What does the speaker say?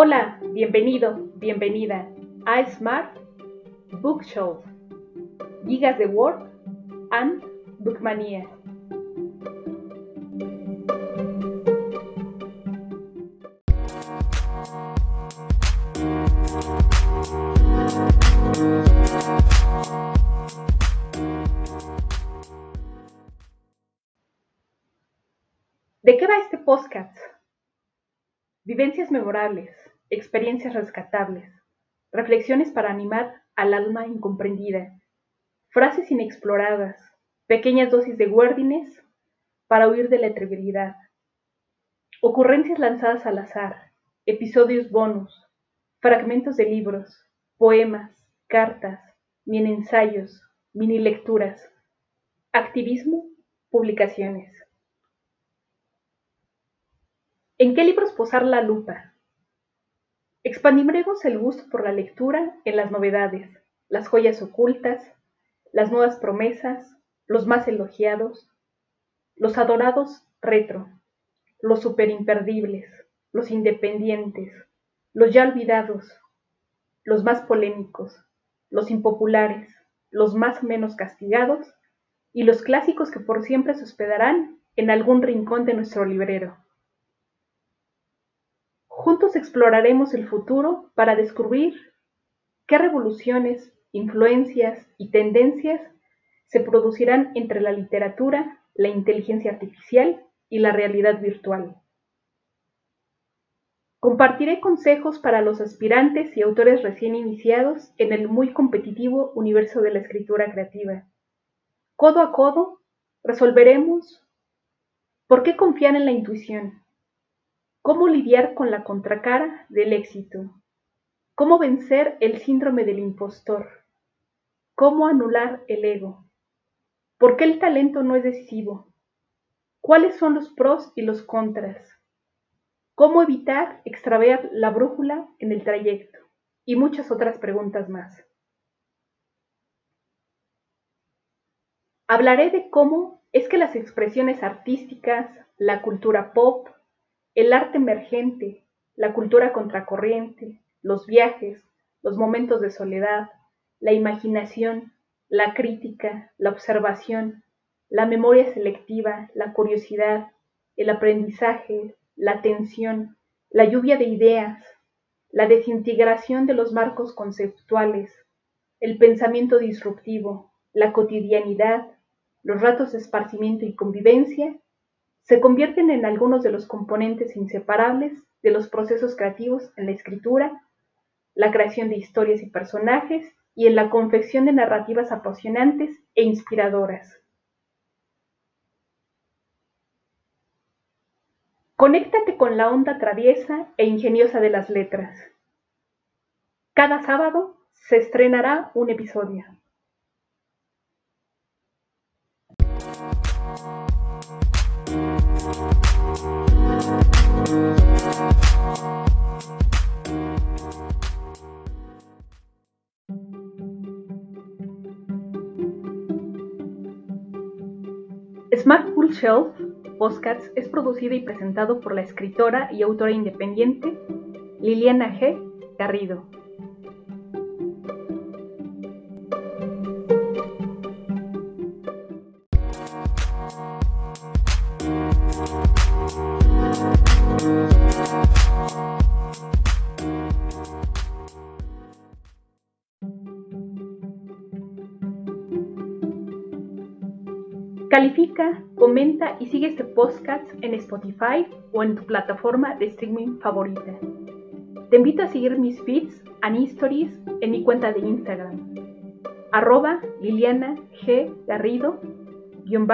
Hola, bienvenido, bienvenida a Smart Bookshelf, Gigas de Word and Bookmania. ¿De qué va este podcast? Vivencias memorables, experiencias rescatables, reflexiones para animar al alma incomprendida, frases inexploradas, pequeñas dosis de wordiness para huir de la trivialidad, ocurrencias lanzadas al azar, episodios bonus, fragmentos de libros, poemas, cartas, mini ensayos, mini lecturas, activismo, publicaciones. ¿En qué libros posar la lupa? Expandiremos el gusto por la lectura en las novedades, las joyas ocultas, las nuevas promesas, los más elogiados, los adorados retro, los superimperdibles, los independientes, los ya olvidados, los más polémicos, los impopulares, los más menos castigados y los clásicos que por siempre se hospedarán en algún rincón de nuestro librero. Juntos exploraremos el futuro para descubrir qué revoluciones, influencias y tendencias se producirán entre la literatura, la inteligencia artificial y la realidad virtual. Compartiré consejos para los aspirantes y autores recién iniciados en el muy competitivo universo de la escritura creativa. Codo a codo, resolveremos por qué confiar en la intuición, cómo lidiar con la contracara del éxito, cómo vencer el síndrome del impostor, cómo anular el ego, por qué el talento no es decisivo, cuáles son los pros y los contras, cómo evitar extraviar la brújula en el trayecto y muchas otras preguntas más. Hablaré de cómo es que las expresiones artísticas, la cultura pop, el arte emergente, la cultura contracorriente, los viajes, los momentos de soledad, la imaginación, la crítica, la observación, la memoria selectiva, la curiosidad, el aprendizaje, la atención, la lluvia de ideas, la desintegración de los marcos conceptuales, el pensamiento disruptivo, la cotidianidad, los ratos de esparcimiento y convivencia se convierten en algunos de los componentes inseparables de los procesos creativos en la escritura, la creación de historias y personajes y en la confección de narrativas apasionantes e inspiradoras. Conéctate con la onda traviesa e ingeniosa de las letras. Cada sábado se estrenará un episodio. Smart Full Shelf Postcards es producido y presentado por la escritora y autora independiente Liliana G. Garrido. Califica, comenta y sigue este podcast en Spotify o en tu plataforma de streaming favorita. Te invito a seguir mis feeds and stories en mi cuenta de Instagram, arroba Liliana G. Garrido, guion